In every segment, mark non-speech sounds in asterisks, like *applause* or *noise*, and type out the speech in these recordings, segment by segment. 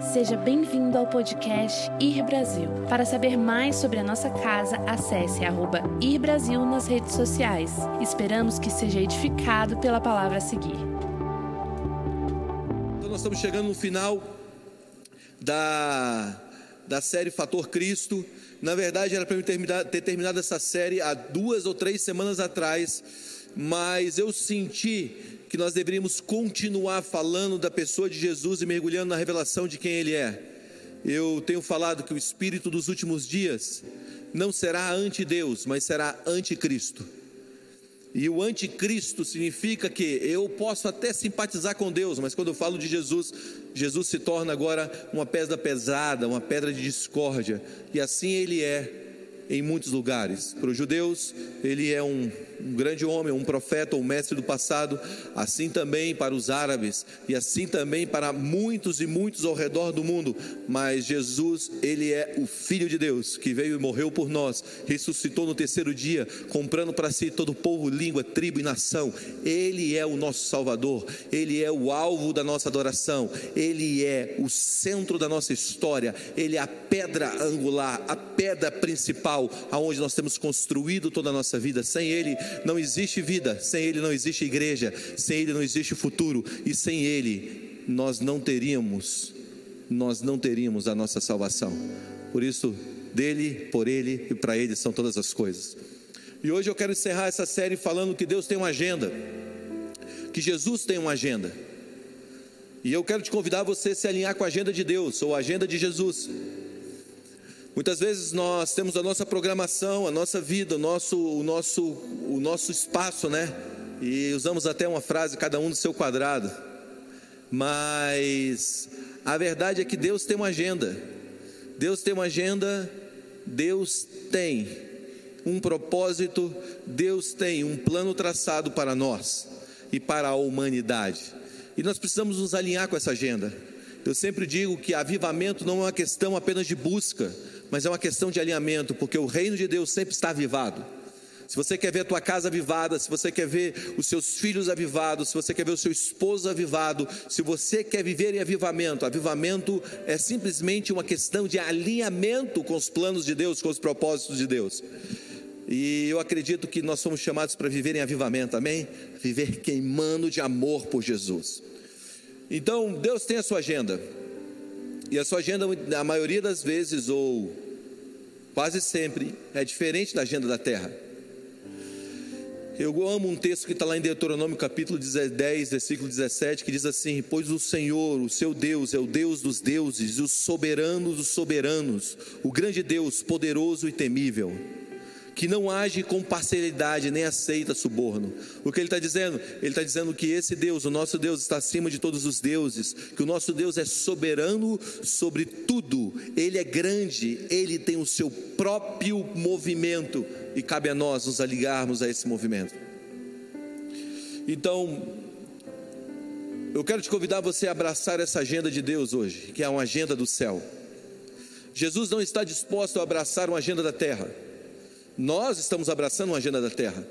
Seja bem-vindo ao podcast Ir Brasil. Para saber mais sobre a nossa casa, acesse arroba Ir Brasil nas redes sociais. Esperamos que seja edificado pela palavra a seguir. Então nós estamos chegando no final da, da série Fator Cristo. Na verdade, era para eu ter terminado essa série há duas ou três semanas atrás, mas eu senti que nós deveríamos continuar falando da pessoa de Jesus e mergulhando na revelação de quem Ele é. Eu tenho falado que o espírito dos últimos dias não será anti-Deus, mas será anticristo. E o anticristo significa que eu posso até simpatizar com Deus, mas quando eu falo de Jesus, Jesus se torna agora uma pedra pesada, uma pedra de discórdia, e assim ele é em muitos lugares. Para os judeus, ele é um, um, grande homem, um profeta, um mestre do passado, assim também para os árabes e assim também para muitos e muitos ao redor do mundo. Mas Jesus, ele é o Filho de Deus que veio e morreu por nós, ressuscitou no terceiro dia, comprando para si todo povo, língua, tribo e nação. Ele é o nosso Salvador, ele é o alvo da nossa adoração, ele é o centro da nossa história, ele é a pedra angular, a pedra principal aonde nós temos construído toda a nossa vida. Sem Ele não existe vida, sem Ele não existe igreja, sem Ele não existe futuro e sem Ele nós não teríamos, nós não teríamos a nossa salvação. Por isso, dele, por Ele e para Ele são todas as coisas. E hoje eu quero encerrar essa série falando que Deus tem uma agenda, que Jesus tem uma agenda. E eu quero te convidar você a se alinhar com a agenda de Deus ou a agenda de Jesus. Muitas vezes nós temos a nossa programação, a nossa vida, o nosso, o nosso, o nosso espaço, né? E usamos até uma frase, cada um do seu quadrado. Mas a verdade é que Deus tem uma agenda. Deus tem uma agenda, Deus tem um propósito, Deus tem um plano traçado para nós e para a humanidade. E nós precisamos nos alinhar com essa agenda. Eu sempre digo que avivamento não é uma questão apenas de busca, mas é uma questão de alinhamento, porque o reino de Deus sempre está avivado. Se você quer ver a tua casa avivada, se você quer ver os seus filhos avivados, se você quer ver o seu esposo avivado, se você quer viver em avivamento, avivamento é simplesmente uma questão de alinhamento com os planos de Deus, com os propósitos de Deus. E eu acredito que nós somos chamados para viver em avivamento, amém? Viver queimando de amor por Jesus. Então, Deus tem a sua agenda. E a sua agenda, a maioria das vezes, ou quase sempre, é diferente da agenda da terra. Eu amo um texto que está lá em Deuteronômio capítulo 10, versículo 17, que diz assim: Pois o Senhor, o seu Deus, é o Deus dos deuses, e o soberano dos soberanos, o grande Deus, poderoso e temível que não age com parcialidade, nem aceita suborno. O que ele está dizendo? Ele está dizendo que esse Deus, o nosso Deus, está acima de todos os deuses, que o nosso Deus é soberano sobre tudo, ele é grande, ele tem o seu próprio movimento e cabe a nós nos aligarmos a esse movimento. Então, eu quero te convidar você a abraçar essa agenda de Deus hoje, que é uma agenda do céu. Jesus não está disposto a abraçar uma agenda da terra. Nós estamos abraçando uma agenda da terra.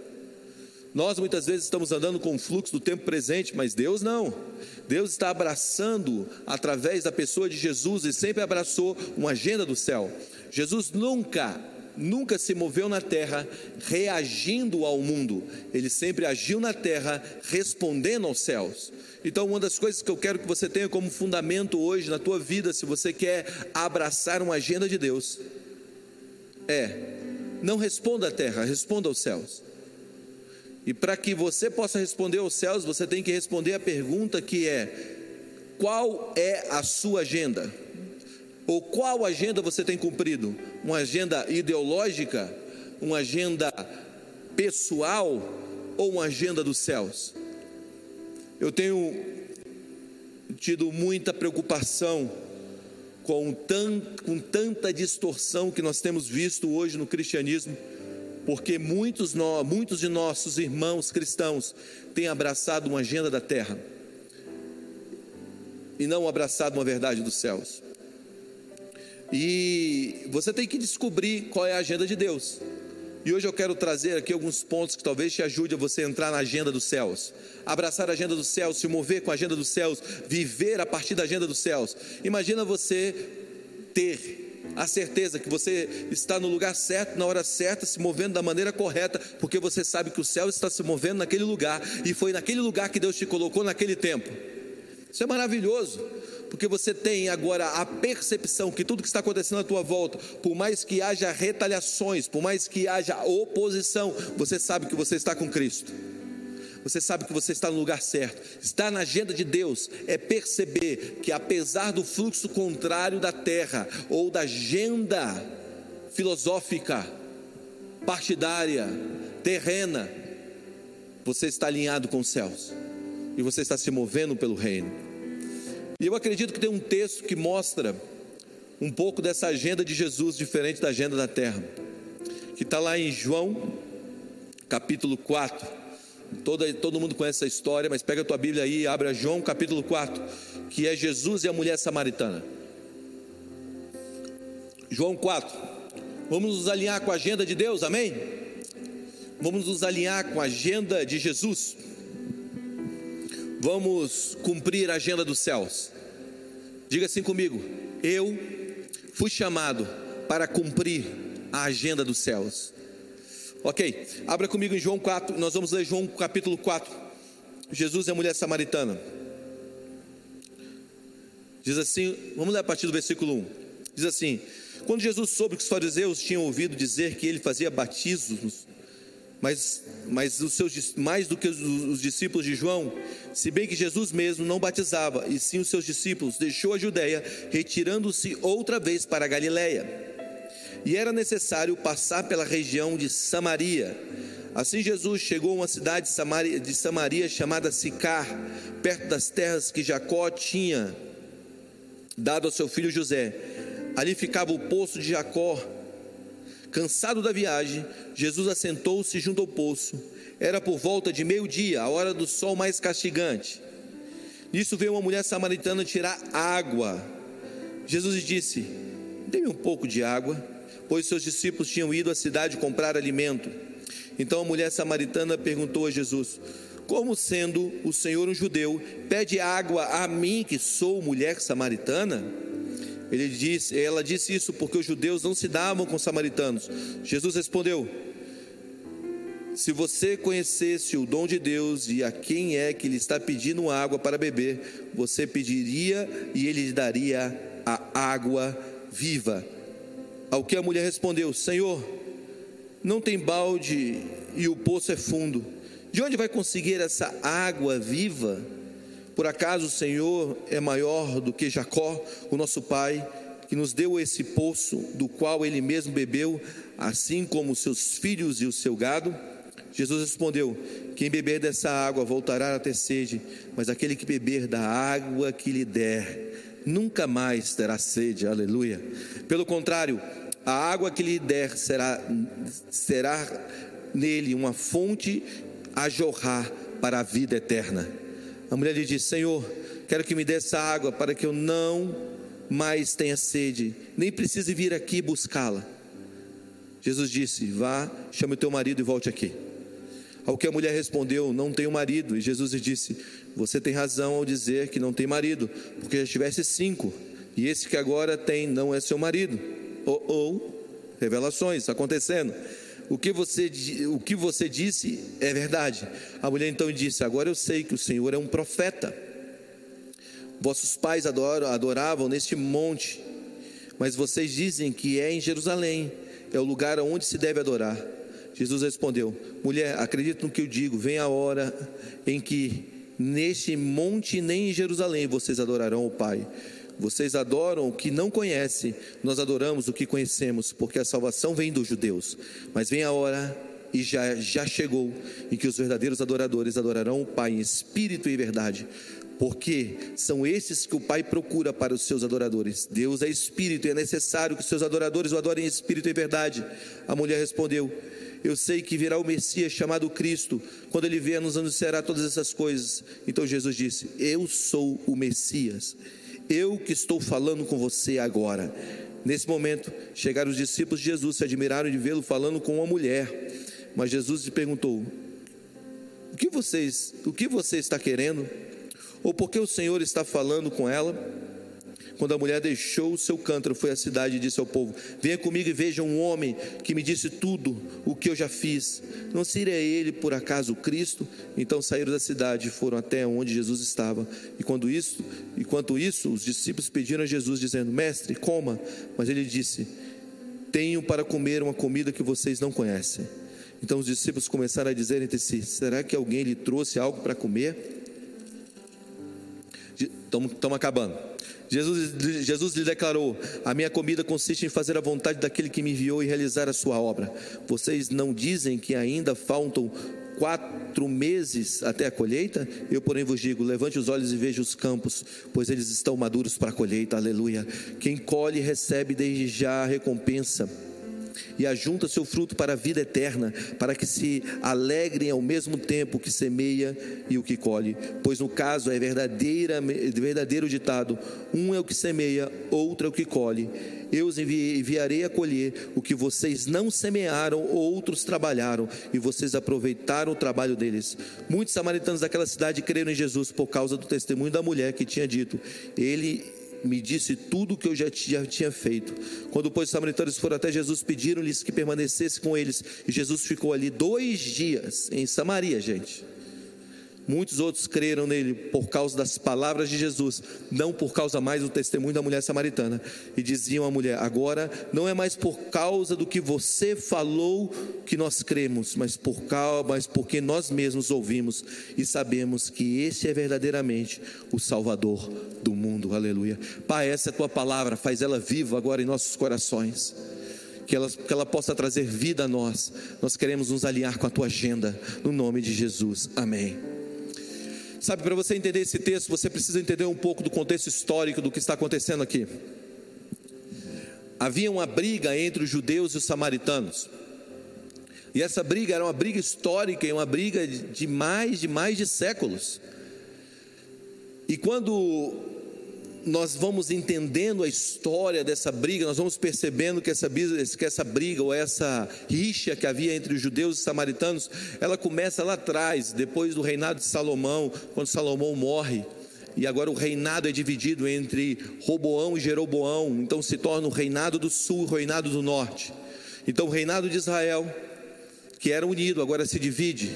Nós muitas vezes estamos andando com o fluxo do tempo presente, mas Deus não. Deus está abraçando através da pessoa de Jesus e sempre abraçou uma agenda do céu. Jesus nunca, nunca se moveu na terra reagindo ao mundo. Ele sempre agiu na terra respondendo aos céus. Então, uma das coisas que eu quero que você tenha como fundamento hoje na tua vida, se você quer abraçar uma agenda de Deus, é não responda à terra, responda aos céus. E para que você possa responder aos céus, você tem que responder a pergunta que é: qual é a sua agenda? Ou qual agenda você tem cumprido? Uma agenda ideológica? Uma agenda pessoal? Ou uma agenda dos céus? Eu tenho tido muita preocupação com, tan, com tanta distorção que nós temos visto hoje no cristianismo, porque muitos, nós, muitos de nossos irmãos cristãos têm abraçado uma agenda da terra e não abraçado uma verdade dos céus. E você tem que descobrir qual é a agenda de Deus. E hoje eu quero trazer aqui alguns pontos que talvez te ajude a você entrar na agenda dos céus, abraçar a agenda dos céus, se mover com a agenda dos céus, viver a partir da agenda dos céus. Imagina você ter a certeza que você está no lugar certo, na hora certa, se movendo da maneira correta, porque você sabe que o céu está se movendo naquele lugar e foi naquele lugar que Deus te colocou naquele tempo. Isso é maravilhoso, porque você tem agora a percepção que tudo que está acontecendo à tua volta, por mais que haja retaliações, por mais que haja oposição, você sabe que você está com Cristo você sabe que você está no lugar certo. Estar na agenda de Deus é perceber que, apesar do fluxo contrário da terra ou da agenda filosófica, partidária, terrena, você está alinhado com os céus e você está se movendo pelo reino. E eu acredito que tem um texto que mostra um pouco dessa agenda de Jesus diferente da agenda da terra, que está lá em João, capítulo 4 Todo, todo mundo conhece essa história, mas pega a tua Bíblia aí e abre João capítulo 4, que é Jesus e a mulher samaritana. João 4. Vamos nos alinhar com a agenda de Deus, amém? Vamos nos alinhar com a agenda de Jesus. Vamos cumprir a agenda dos céus. Diga assim comigo: eu fui chamado para cumprir a agenda dos céus. Ok, abra comigo em João 4, nós vamos ler João capítulo 4. Jesus e a mulher samaritana. Diz assim, vamos ler a partir do versículo 1. Diz assim: Quando Jesus soube que os fariseus tinham ouvido dizer que ele fazia batismos, mas, mas os seus, mais do que os, os discípulos de João, se bem que Jesus mesmo não batizava, e sim os seus discípulos, deixou a Judéia, retirando-se outra vez para a Galiléia e era necessário passar pela região de Samaria. Assim Jesus chegou a uma cidade de Samaria chamada Sicar, perto das terras que Jacó tinha dado ao seu filho José. Ali ficava o poço de Jacó. Cansado da viagem, Jesus assentou-se junto ao poço. Era por volta de meio-dia, a hora do sol mais castigante. Nisso veio uma mulher samaritana tirar água. Jesus lhe disse: Dê-me um pouco de água pois seus discípulos tinham ido à cidade comprar alimento. Então a mulher samaritana perguntou a Jesus: Como sendo o Senhor um judeu, pede água a mim que sou mulher samaritana? Ele disse, ela disse isso porque os judeus não se davam com os samaritanos. Jesus respondeu: Se você conhecesse o dom de Deus e a quem é que lhe está pedindo água para beber, você pediria e ele lhe daria a água viva. Ao que a mulher respondeu: Senhor, não tem balde e o poço é fundo. De onde vai conseguir essa água viva? Por acaso o Senhor é maior do que Jacó, o nosso pai, que nos deu esse poço do qual ele mesmo bebeu, assim como seus filhos e o seu gado? Jesus respondeu: Quem beber dessa água voltará a ter sede, mas aquele que beber da água que lhe der, nunca mais terá sede, aleluia. Pelo contrário, a água que lhe der será, será nele uma fonte a jorrar para a vida eterna. A mulher lhe disse: Senhor, quero que me dê essa água para que eu não mais tenha sede, nem precise vir aqui buscá-la. Jesus disse: Vá, chame o teu marido e volte aqui. Ao que a mulher respondeu: Não tenho marido. E Jesus lhe disse: você tem razão ao dizer que não tem marido, porque já tivesse cinco, e esse que agora tem não é seu marido. Ou, ou revelações acontecendo. O que, você, o que você disse é verdade. A mulher então disse: Agora eu sei que o Senhor é um profeta. Vossos pais adoram, adoravam neste monte, mas vocês dizem que é em Jerusalém, é o lugar onde se deve adorar. Jesus respondeu: Mulher, acredito no que eu digo, vem a hora em que Neste monte nem em Jerusalém vocês adorarão o Pai. Vocês adoram o que não conhecem, nós adoramos o que conhecemos, porque a salvação vem dos judeus. Mas vem a hora, e já, já chegou, em que os verdadeiros adoradores adorarão o Pai em espírito e verdade, porque são esses que o Pai procura para os seus adoradores. Deus é espírito e é necessário que os seus adoradores o adorem em espírito e verdade. A mulher respondeu: eu sei que virá o Messias chamado Cristo, quando ele vier, nos anunciará todas essas coisas. Então Jesus disse: Eu sou o Messias, eu que estou falando com você agora. Nesse momento, chegaram os discípulos de Jesus, se admiraram de vê-lo falando com uma mulher. Mas Jesus lhe perguntou: O que vocês, o que você está querendo? Ou por que o Senhor está falando com ela? Quando a mulher deixou o seu cântaro, foi à cidade e disse ao povo: Venha comigo e veja um homem que me disse tudo o que eu já fiz. Não seria ele, por acaso, Cristo? Então saíram da cidade e foram até onde Jesus estava. E quando isso, enquanto isso, os discípulos pediram a Jesus, dizendo: Mestre, coma. Mas ele disse: Tenho para comer uma comida que vocês não conhecem. Então os discípulos começaram a dizer entre si: Será que alguém lhe trouxe algo para comer? Estamos acabando. Jesus, Jesus lhe declarou: A minha comida consiste em fazer a vontade daquele que me enviou e realizar a sua obra. Vocês não dizem que ainda faltam quatro meses até a colheita? Eu, porém, vos digo: levante os olhos e veja os campos, pois eles estão maduros para a colheita. Aleluia. Quem colhe recebe desde já a recompensa e ajunta seu fruto para a vida eterna, para que se alegrem ao mesmo tempo que semeia e o que colhe. Pois no caso é verdadeira, verdadeiro ditado: um é o que semeia, outro é o que colhe. Eu os enviarei a colher o que vocês não semearam, outros trabalharam, e vocês aproveitaram o trabalho deles. Muitos samaritanos daquela cidade creram em Jesus por causa do testemunho da mulher que tinha dito: Ele me disse tudo o que eu já tinha feito. Quando, pois, os samaritanos foram até Jesus, pediram-lhes que permanecesse com eles. E Jesus ficou ali dois dias em Samaria, gente. Muitos outros creram nele por causa das palavras de Jesus, não por causa mais do testemunho da mulher samaritana. E diziam à mulher: Agora não é mais por causa do que você falou que nós cremos, mas por causa, mas porque nós mesmos ouvimos e sabemos que esse é verdadeiramente o Salvador do mundo. Aleluia. Pai, essa é a tua palavra, faz ela viva agora em nossos corações que ela, que ela possa trazer vida a nós. Nós queremos nos alinhar com a tua agenda, no nome de Jesus. Amém. Sabe, para você entender esse texto, você precisa entender um pouco do contexto histórico do que está acontecendo aqui. Havia uma briga entre os judeus e os samaritanos. E essa briga era uma briga histórica e uma briga de mais de mais de séculos. E quando nós vamos entendendo a história dessa briga, nós vamos percebendo que essa, que essa briga ou essa rixa que havia entre os judeus e os samaritanos, ela começa lá atrás, depois do reinado de Salomão, quando Salomão morre. E agora o reinado é dividido entre Roboão e Jeroboão, então se torna o reinado do sul e o reinado do norte. Então o reinado de Israel, que era unido, agora se divide.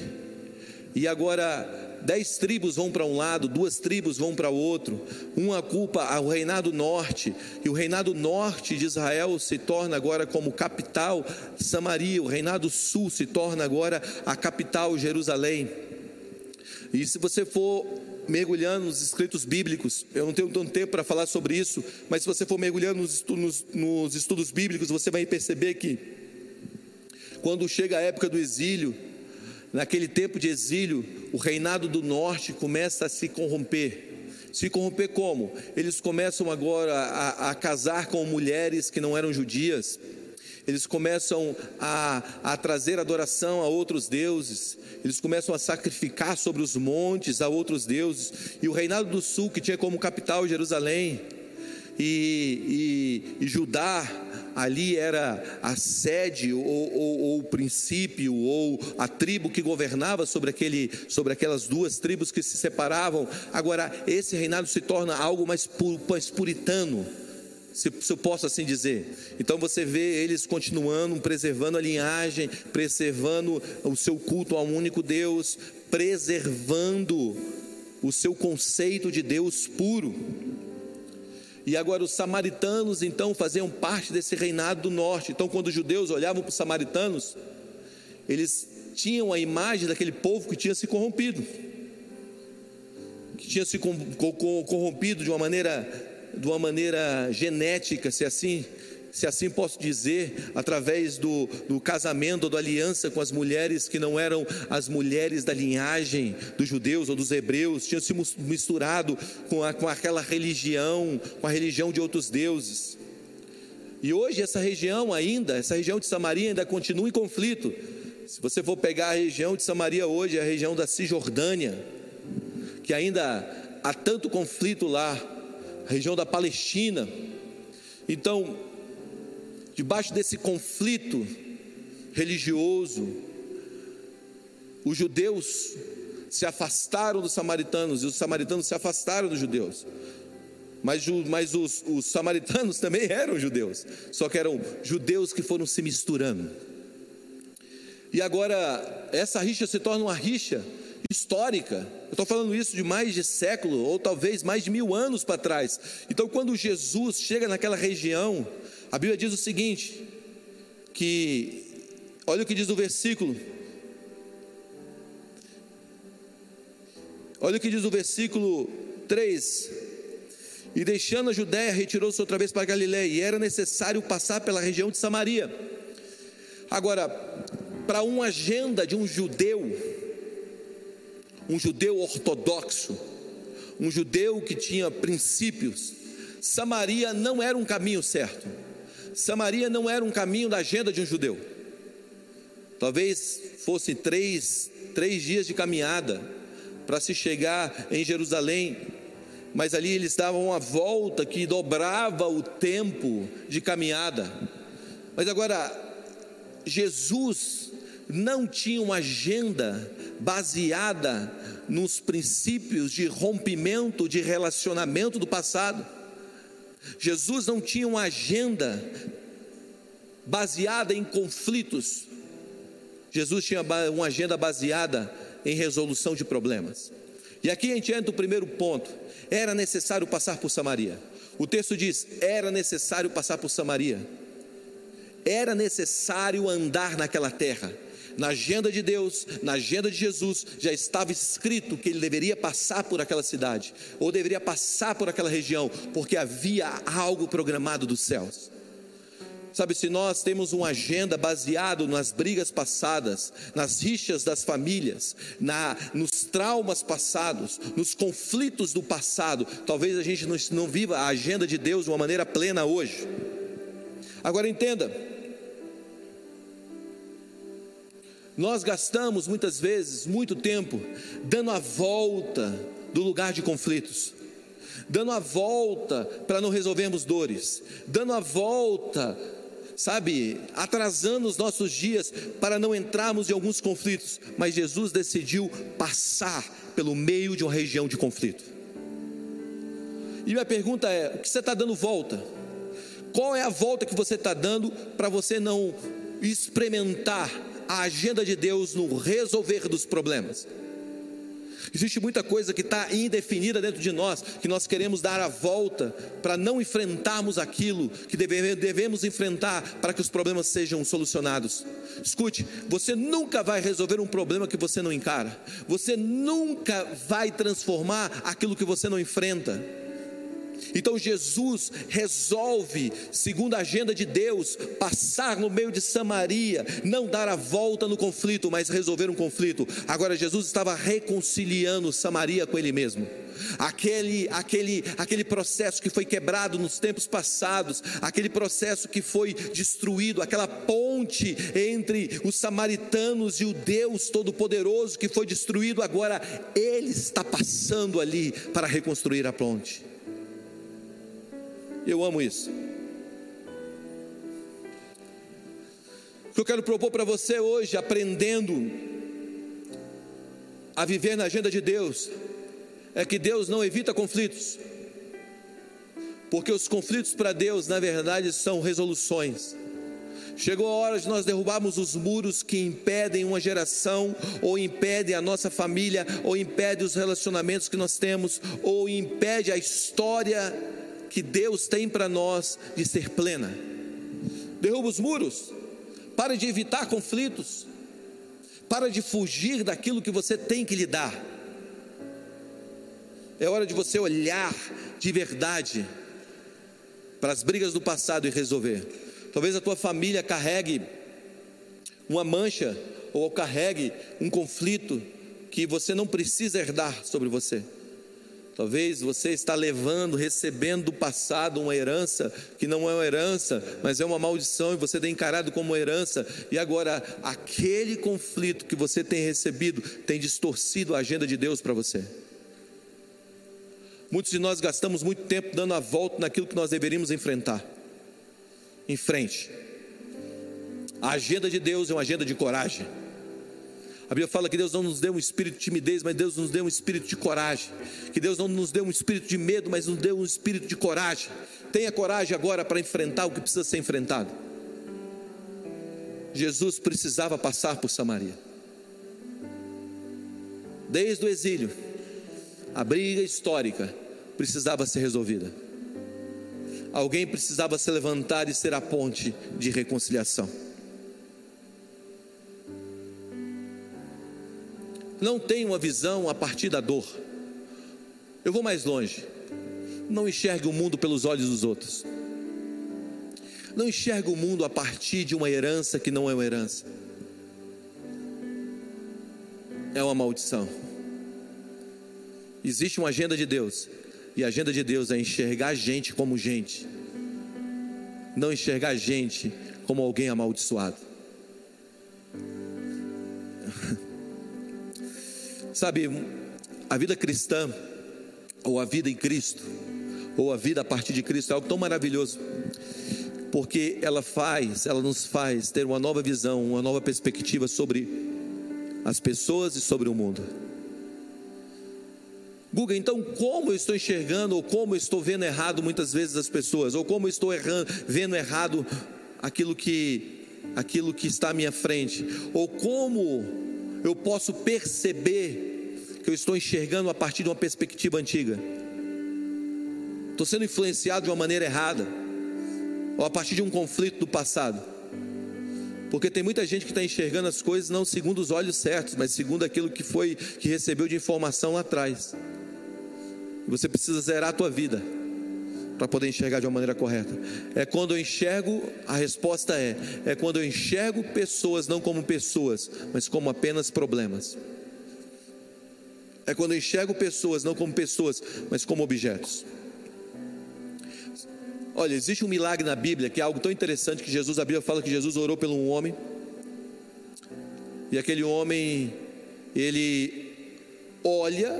E agora dez tribos vão para um lado, duas tribos vão para o outro, uma culpa ao reinado norte, e o reinado norte de Israel se torna agora como capital Samaria, o reinado sul se torna agora a capital Jerusalém. E se você for mergulhando nos escritos bíblicos, eu não tenho tanto tempo para falar sobre isso, mas se você for mergulhando nos estudos, nos estudos bíblicos, você vai perceber que quando chega a época do exílio, Naquele tempo de exílio, o reinado do norte começa a se corromper. Se corromper como? Eles começam agora a, a casar com mulheres que não eram judias. Eles começam a, a trazer adoração a outros deuses. Eles começam a sacrificar sobre os montes a outros deuses. E o reinado do sul, que tinha como capital Jerusalém, e, e, e Judá ali era a sede ou, ou, ou, o princípio ou a tribo que governava sobre, aquele, sobre aquelas duas tribos que se separavam. Agora, esse reinado se torna algo mais, mais puritano, se, se eu posso assim dizer. Então você vê eles continuando, preservando a linhagem, preservando o seu culto ao único Deus, preservando o seu conceito de Deus puro. E agora os samaritanos então faziam parte desse reinado do norte. Então, quando os judeus olhavam para os samaritanos, eles tinham a imagem daquele povo que tinha se corrompido, que tinha se corrompido de uma maneira, de uma maneira genética, se assim se assim posso dizer, através do, do casamento ou da aliança com as mulheres que não eram as mulheres da linhagem dos judeus ou dos hebreus, tinham se misturado com, a, com aquela religião, com a religião de outros deuses. E hoje essa região ainda, essa região de Samaria ainda continua em conflito. Se você for pegar a região de Samaria hoje, é a região da Cisjordânia, que ainda há tanto conflito lá, a região da Palestina. Então, debaixo desse conflito religioso, os judeus se afastaram dos samaritanos e os samaritanos se afastaram dos judeus. Mas, mas os, os samaritanos *laughs* também eram judeus, só que eram judeus que foram se misturando. E agora, essa rixa se torna uma rixa histórica. Eu estou falando isso de mais de século, ou talvez mais de mil anos para trás. Então, quando Jesus chega naquela região, a Bíblia diz o seguinte: que, olha o que diz o versículo. Olha o que diz o versículo 3. E deixando a Judéia, retirou-se outra vez para Galiléia, e era necessário passar pela região de Samaria. Agora, para uma agenda de um judeu, um judeu ortodoxo, um judeu que tinha princípios, Samaria não era um caminho certo. Samaria não era um caminho da agenda de um judeu. Talvez fosse três, três dias de caminhada para se chegar em Jerusalém, mas ali eles davam uma volta que dobrava o tempo de caminhada. Mas agora, Jesus não tinha uma agenda baseada nos princípios de rompimento de relacionamento do passado. Jesus não tinha uma agenda baseada em conflitos. Jesus tinha uma agenda baseada em resolução de problemas. E aqui a gente entra o primeiro ponto: era necessário passar por Samaria. O texto diz: era necessário passar por Samaria. Era necessário andar naquela terra. Na agenda de Deus, na agenda de Jesus, já estava escrito que ele deveria passar por aquela cidade, ou deveria passar por aquela região, porque havia algo programado dos céus. Sabe, se nós temos uma agenda baseado nas brigas passadas, nas rixas das famílias, na, nos traumas passados, nos conflitos do passado, talvez a gente não, não viva a agenda de Deus de uma maneira plena hoje. Agora entenda, nós gastamos muitas vezes muito tempo dando a volta do lugar de conflitos, dando a volta para não resolvermos dores, dando a volta sabe, atrasando os nossos dias para não entrarmos em alguns conflitos, mas Jesus decidiu passar pelo meio de uma região de conflito. E minha pergunta é: o que você está dando volta? Qual é a volta que você está dando para você não experimentar a agenda de Deus no resolver dos problemas? Existe muita coisa que está indefinida dentro de nós, que nós queremos dar a volta para não enfrentarmos aquilo que devemos enfrentar para que os problemas sejam solucionados. Escute, você nunca vai resolver um problema que você não encara, você nunca vai transformar aquilo que você não enfrenta. Então Jesus resolve, segundo a agenda de Deus, passar no meio de Samaria, não dar a volta no conflito, mas resolver um conflito. Agora Jesus estava reconciliando Samaria com ele mesmo. Aquele, aquele, aquele processo que foi quebrado nos tempos passados, aquele processo que foi destruído, aquela ponte entre os samaritanos e o Deus Todo-Poderoso que foi destruído, agora ele está passando ali para reconstruir a ponte. Eu amo isso. O que eu quero propor para você hoje, aprendendo a viver na agenda de Deus, é que Deus não evita conflitos, porque os conflitos para Deus, na verdade, são resoluções. Chegou a hora de nós derrubarmos os muros que impedem uma geração, ou impedem a nossa família, ou impedem os relacionamentos que nós temos, ou impede a história que Deus tem para nós de ser plena. Derruba os muros, para de evitar conflitos, para de fugir daquilo que você tem que lidar. É hora de você olhar de verdade para as brigas do passado e resolver. Talvez a tua família carregue uma mancha ou carregue um conflito que você não precisa herdar sobre você. Talvez você está levando, recebendo do passado uma herança que não é uma herança, mas é uma maldição e você tem encarado como herança. E agora aquele conflito que você tem recebido tem distorcido a agenda de Deus para você. Muitos de nós gastamos muito tempo dando a volta naquilo que nós deveríamos enfrentar. em frente. A agenda de Deus é uma agenda de coragem. A Bíblia fala que Deus não nos deu um espírito de timidez, mas Deus nos deu um espírito de coragem. Que Deus não nos deu um espírito de medo, mas nos deu um espírito de coragem. Tenha coragem agora para enfrentar o que precisa ser enfrentado. Jesus precisava passar por Samaria. Desde o exílio, a briga histórica precisava ser resolvida. Alguém precisava se levantar e ser a ponte de reconciliação. Não tem uma visão a partir da dor. Eu vou mais longe. Não enxergue o mundo pelos olhos dos outros. Não enxergue o mundo a partir de uma herança que não é uma herança. É uma maldição. Existe uma agenda de Deus. E a agenda de Deus é enxergar a gente como gente. Não enxergar a gente como alguém amaldiçoado. Sabe, a vida cristã, ou a vida em Cristo, ou a vida a partir de Cristo é algo tão maravilhoso, porque ela faz, ela nos faz ter uma nova visão, uma nova perspectiva sobre as pessoas e sobre o mundo. Guga, então como eu estou enxergando ou como eu estou vendo errado muitas vezes as pessoas, ou como eu estou errando, vendo errado aquilo que aquilo que está à minha frente, ou como eu posso perceber que eu estou enxergando a partir de uma perspectiva antiga? Estou sendo influenciado de uma maneira errada, ou a partir de um conflito do passado. Porque tem muita gente que está enxergando as coisas não segundo os olhos certos, mas segundo aquilo que foi que recebeu de informação lá atrás. Você precisa zerar a tua vida para poder enxergar de uma maneira correta. É quando eu enxergo, a resposta é: é quando eu enxergo pessoas não como pessoas, mas como apenas problemas. É quando eu enxergo pessoas não como pessoas, mas como objetos. Olha, existe um milagre na Bíblia que é algo tão interessante que Jesus, a Bíblia fala que Jesus orou pelo um homem. E aquele homem, ele olha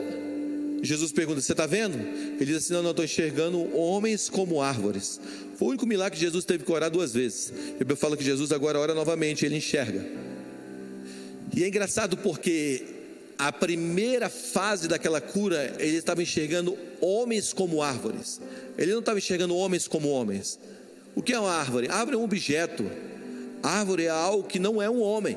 Jesus pergunta: Você está vendo? Ele diz assim: Não, não, estou enxergando homens como árvores. Foi o único milagre que Jesus teve que orar duas vezes. A Bíblia fala que Jesus agora ora novamente, ele enxerga. E é engraçado porque a primeira fase daquela cura, ele estava enxergando homens como árvores. Ele não estava enxergando homens como homens. O que é uma árvore? Árvore é um objeto. Árvore é algo que não é um homem.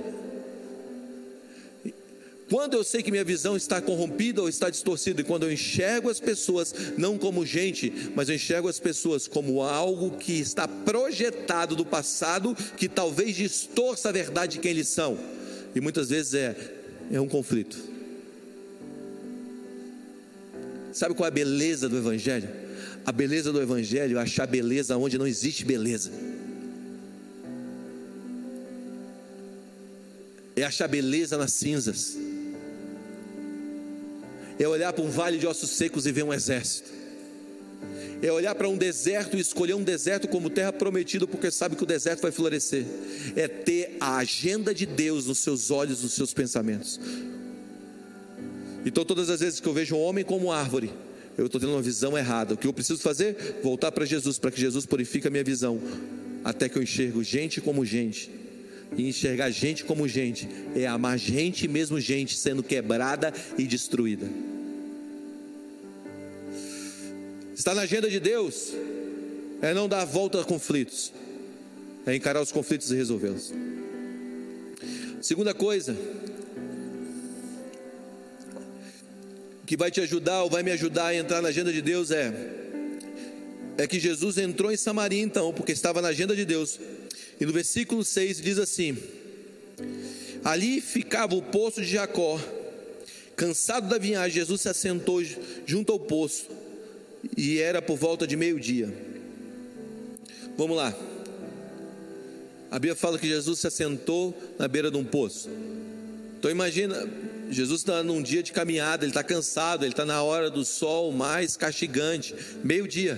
Quando eu sei que minha visão está corrompida ou está distorcida, e quando eu enxergo as pessoas não como gente, mas eu enxergo as pessoas como algo que está projetado do passado, que talvez distorça a verdade de quem eles são, e muitas vezes é, é um conflito. Sabe qual é a beleza do Evangelho? A beleza do Evangelho é achar beleza onde não existe beleza. É achar beleza nas cinzas é olhar para um vale de ossos secos e ver um exército. É olhar para um deserto e escolher um deserto como terra prometida, porque sabe que o deserto vai florescer. É ter a agenda de Deus nos seus olhos, nos seus pensamentos. Então, todas as vezes que eu vejo um homem como árvore, eu estou tendo uma visão errada. O que eu preciso fazer? Voltar para Jesus, para que Jesus purifique a minha visão, até que eu enxergo gente como gente e enxergar gente como gente é amar gente mesmo gente sendo quebrada e destruída. Está na agenda de Deus é não dar volta a conflitos, é encarar os conflitos e resolvê-los. Segunda coisa que vai te ajudar ou vai me ajudar a entrar na agenda de Deus é é que Jesus entrou em Samaria então, porque estava na agenda de Deus. E no versículo 6 diz assim: Ali ficava o poço de Jacó. Cansado da viagem, Jesus se assentou junto ao poço, e era por volta de meio-dia. Vamos lá. A Bíblia fala que Jesus se assentou na beira de um poço. Então imagina, Jesus está num dia de caminhada, ele está cansado, ele está na hora do sol mais castigante, meio-dia,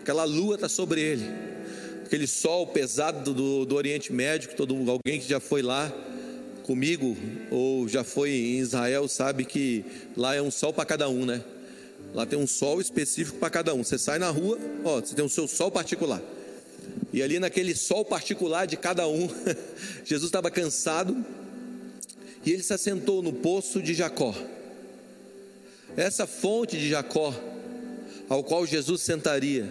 aquela lua está sobre ele aquele sol pesado do, do Oriente Médio, todo alguém que já foi lá comigo ou já foi em Israel sabe que lá é um sol para cada um, né? Lá tem um sol específico para cada um. Você sai na rua, ó, você tem o seu sol particular. E ali naquele sol particular de cada um, *laughs* Jesus estava cansado e ele se assentou no poço de Jacó. Essa fonte de Jacó, ao qual Jesus sentaria,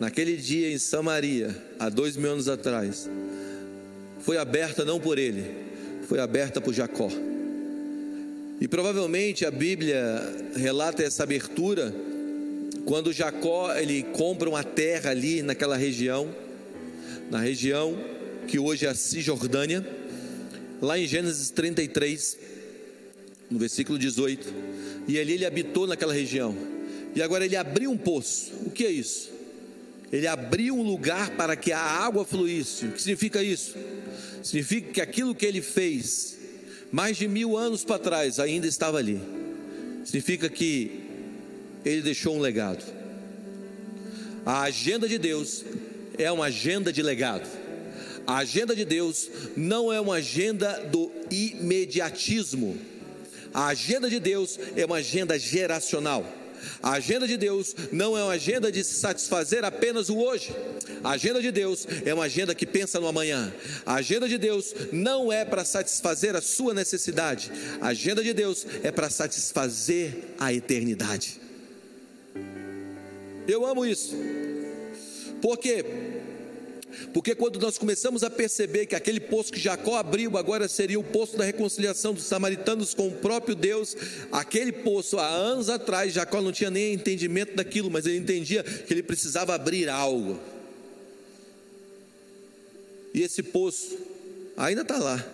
naquele dia em Samaria, há dois mil anos atrás, foi aberta não por ele, foi aberta por Jacó. E provavelmente a Bíblia relata essa abertura quando Jacó ele compra uma terra ali naquela região, na região que hoje é a Cisjordânia, lá em Gênesis 33, no versículo 18. E ali ele habitou naquela região. E agora ele abriu um poço. O que é isso? Ele abriu um lugar para que a água fluísse. O que significa isso? Significa que aquilo que ele fez mais de mil anos para trás ainda estava ali. Significa que ele deixou um legado. A agenda de Deus é uma agenda de legado. A agenda de Deus não é uma agenda do imediatismo. A agenda de Deus é uma agenda geracional. A agenda de Deus não é uma agenda de satisfazer apenas o hoje. A agenda de Deus é uma agenda que pensa no amanhã. A agenda de Deus não é para satisfazer a sua necessidade. A agenda de Deus é para satisfazer a eternidade. Eu amo isso. Por quê? Porque quando nós começamos a perceber que aquele poço que Jacó abriu agora seria o poço da reconciliação dos samaritanos com o próprio Deus, aquele poço há anos atrás, Jacó não tinha nem entendimento daquilo, mas ele entendia que ele precisava abrir algo. E esse poço ainda está lá,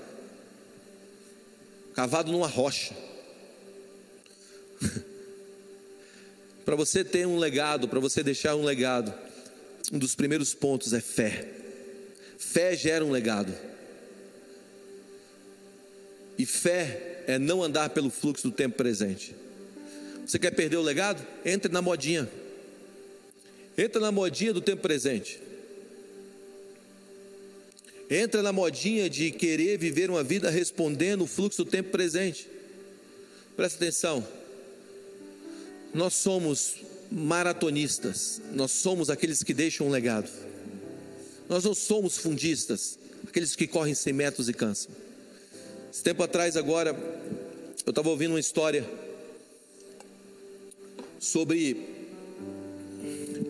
cavado numa rocha. *laughs* para você ter um legado, para você deixar um legado, um dos primeiros pontos é fé. Fé gera um legado. E fé é não andar pelo fluxo do tempo presente. Você quer perder o legado? Entre na modinha. Entra na modinha do tempo presente. Entra na modinha de querer viver uma vida respondendo o fluxo do tempo presente. Presta atenção. Nós somos maratonistas, nós somos aqueles que deixam um legado. Nós não somos fundistas, aqueles que correm 100 metros e cansam. Esse tempo atrás, agora, eu estava ouvindo uma história sobre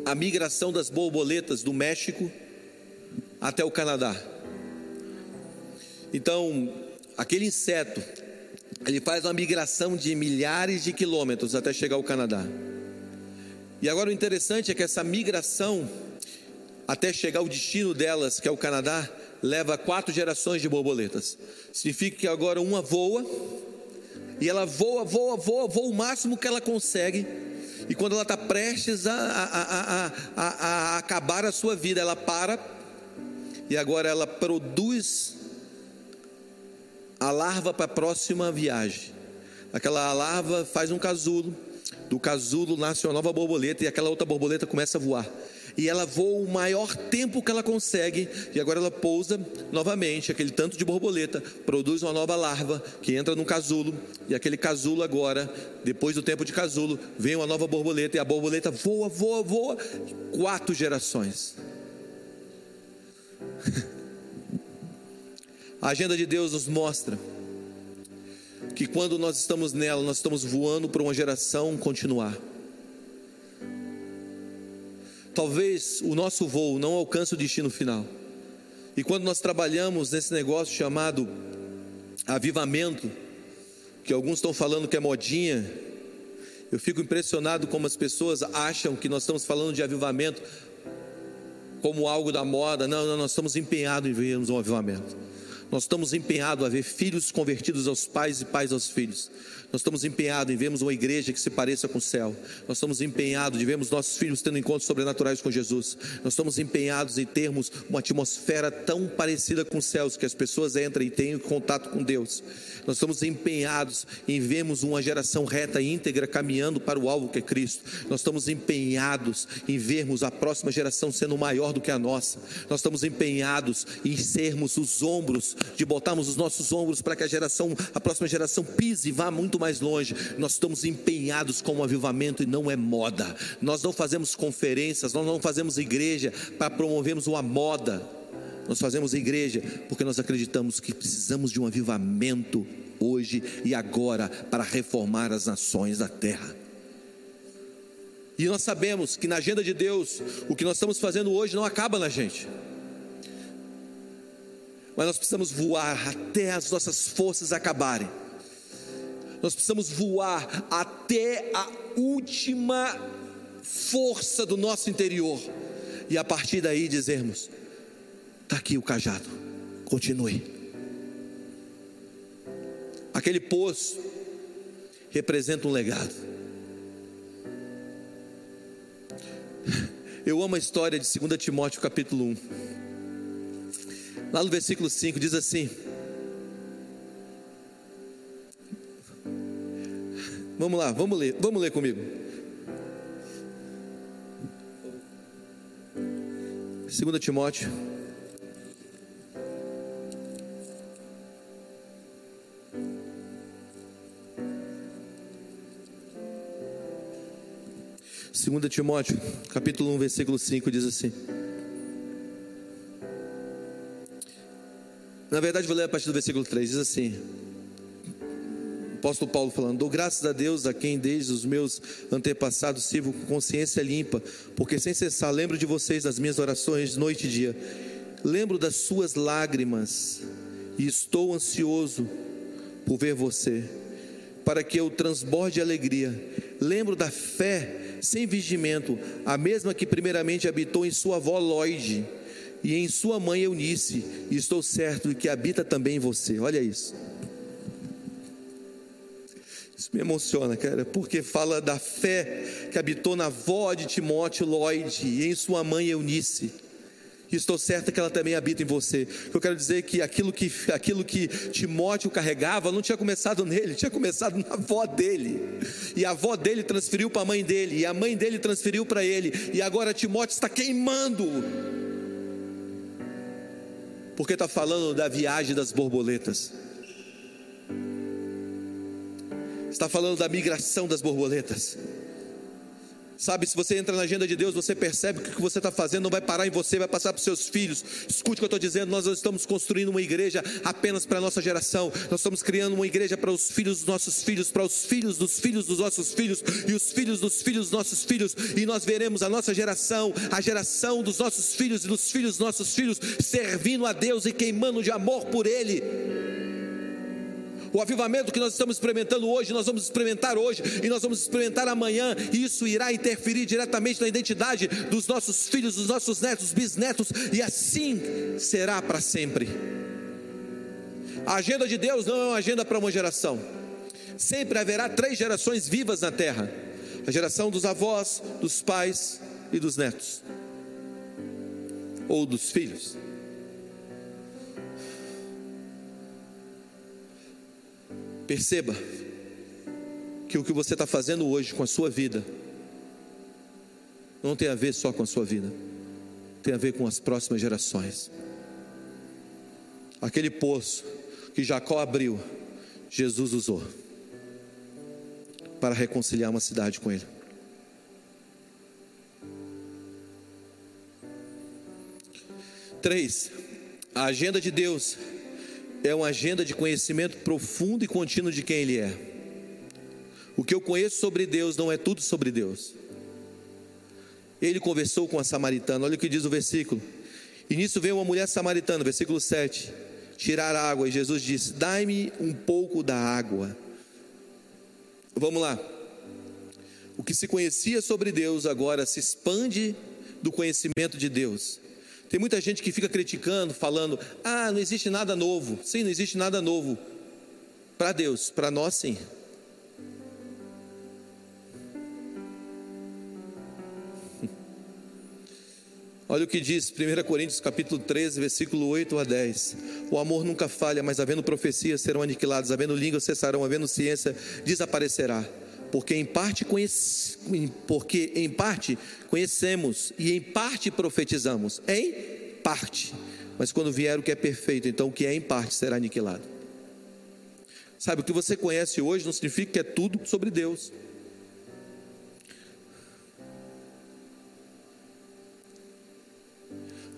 a migração das borboletas do México até o Canadá. Então, aquele inseto, ele faz uma migração de milhares de quilômetros até chegar ao Canadá. E agora o interessante é que essa migração, até chegar ao destino delas, que é o Canadá, leva quatro gerações de borboletas. Significa que agora uma voa, e ela voa, voa, voa, voa o máximo que ela consegue. E quando ela está prestes a, a, a, a, acabar a sua vida, ela para, e agora ela produz a larva para a próxima viagem. Aquela larva faz um casulo, do casulo nasce uma nova borboleta e aquela outra borboleta começa a voar. E ela voa o maior tempo que ela consegue, e agora ela pousa novamente, aquele tanto de borboleta, produz uma nova larva que entra no casulo, e aquele casulo agora, depois do tempo de casulo, vem uma nova borboleta, e a borboleta voa, voa, voa, quatro gerações. *laughs* A agenda de Deus nos mostra que quando nós estamos nela, nós estamos voando para uma geração continuar. Talvez o nosso voo não alcance o destino final. E quando nós trabalhamos nesse negócio chamado avivamento, que alguns estão falando que é modinha, eu fico impressionado como as pessoas acham que nós estamos falando de avivamento como algo da moda. Não, não, nós estamos empenhados em vermos um avivamento. Nós estamos empenhados a ver filhos convertidos aos pais e pais aos filhos. Nós estamos empenhados em vermos uma igreja que se pareça com o céu. Nós estamos empenhados em vermos nossos filhos tendo encontros sobrenaturais com Jesus. Nós estamos empenhados em termos uma atmosfera tão parecida com os céus que as pessoas entram e têm contato com Deus. Nós estamos empenhados em vermos uma geração reta e íntegra caminhando para o alvo que é Cristo. Nós estamos empenhados em vermos a próxima geração sendo maior do que a nossa. Nós estamos empenhados em sermos os ombros, de botarmos os nossos ombros para que a geração, a próxima geração pise e vá muito mais longe. Nós estamos empenhados com o avivamento e não é moda. Nós não fazemos conferências, nós não fazemos igreja para promovermos uma moda. Nós fazemos igreja porque nós acreditamos que precisamos de um avivamento hoje e agora para reformar as nações da terra. E nós sabemos que na agenda de Deus, o que nós estamos fazendo hoje não acaba na gente. Mas nós precisamos voar até as nossas forças acabarem. Nós precisamos voar até a última força do nosso interior. E a partir daí dizermos: está aqui o cajado, continue. Aquele poço representa um legado. Eu amo a história de 2 Timóteo capítulo 1. Lá no versículo 5 diz assim: Vamos lá, vamos ler, vamos ler comigo. 2 Timóteo 2 Timóteo, capítulo 1, versículo 5 diz assim. Na verdade, vou ler a partir do versículo 3, diz assim: Apóstolo Paulo falando: Dou graças a Deus a quem desde os meus antepassados sirvo com consciência limpa, porque sem cessar lembro de vocês nas minhas orações noite e dia. Lembro das suas lágrimas e estou ansioso por ver você, para que eu transborde de alegria. Lembro da fé sem vigimento, a mesma que primeiramente habitou em sua avó Lloyd e em sua mãe Eunice, e estou certo de que habita também em você. Olha isso. Isso me emociona, cara, porque fala da fé que habitou na avó de Timóteo Lloyd e em sua mãe Eunice e estou certa que ela também habita em você. Eu quero dizer que aquilo que, aquilo que Timóteo carregava não tinha começado nele, tinha começado na avó dele. E a avó dele transferiu para a mãe dele, e a mãe dele transferiu para ele, e agora Timóteo está queimando. Porque está falando da viagem das borboletas. Está falando da migração das borboletas. Sabe, se você entra na agenda de Deus, você percebe que o que você está fazendo não vai parar em você, vai passar para os seus filhos. Escute o que eu estou dizendo: nós não estamos construindo uma igreja apenas para a nossa geração, nós estamos criando uma igreja para os filhos dos nossos filhos, para os filhos dos filhos dos nossos filhos e os filhos dos filhos dos nossos filhos, e nós veremos a nossa geração, a geração dos nossos filhos e dos filhos dos nossos filhos, servindo a Deus e queimando de amor por Ele. O avivamento que nós estamos experimentando hoje, nós vamos experimentar hoje e nós vamos experimentar amanhã, e isso irá interferir diretamente na identidade dos nossos filhos, dos nossos netos, bisnetos, e assim será para sempre. A agenda de Deus não é uma agenda para uma geração. Sempre haverá três gerações vivas na terra: a geração dos avós, dos pais e dos netos, ou dos filhos. Perceba que o que você está fazendo hoje com a sua vida não tem a ver só com a sua vida, tem a ver com as próximas gerações. Aquele poço que Jacó abriu, Jesus usou para reconciliar uma cidade com ele. Três, a agenda de Deus é uma agenda de conhecimento profundo e contínuo de quem Ele é. O que eu conheço sobre Deus não é tudo sobre Deus. Ele conversou com a samaritana, olha o que diz o versículo. E nisso veio uma mulher samaritana, versículo 7, tirar água, e Jesus disse: Dai-me um pouco da água. Vamos lá. O que se conhecia sobre Deus agora se expande do conhecimento de Deus. Tem muita gente que fica criticando, falando: ah, não existe nada novo. Sim, não existe nada novo. Para Deus, para nós sim. *laughs* Olha o que diz 1 Coríntios capítulo 13, versículo 8 a 10. O amor nunca falha, mas havendo profecias serão aniquiladas, havendo línguas cessarão, havendo ciência desaparecerá porque em parte conhece, porque em parte conhecemos e em parte profetizamos. Em parte. Mas quando vier o que é perfeito, então o que é em parte será aniquilado. Sabe, o que você conhece hoje não significa que é tudo sobre Deus.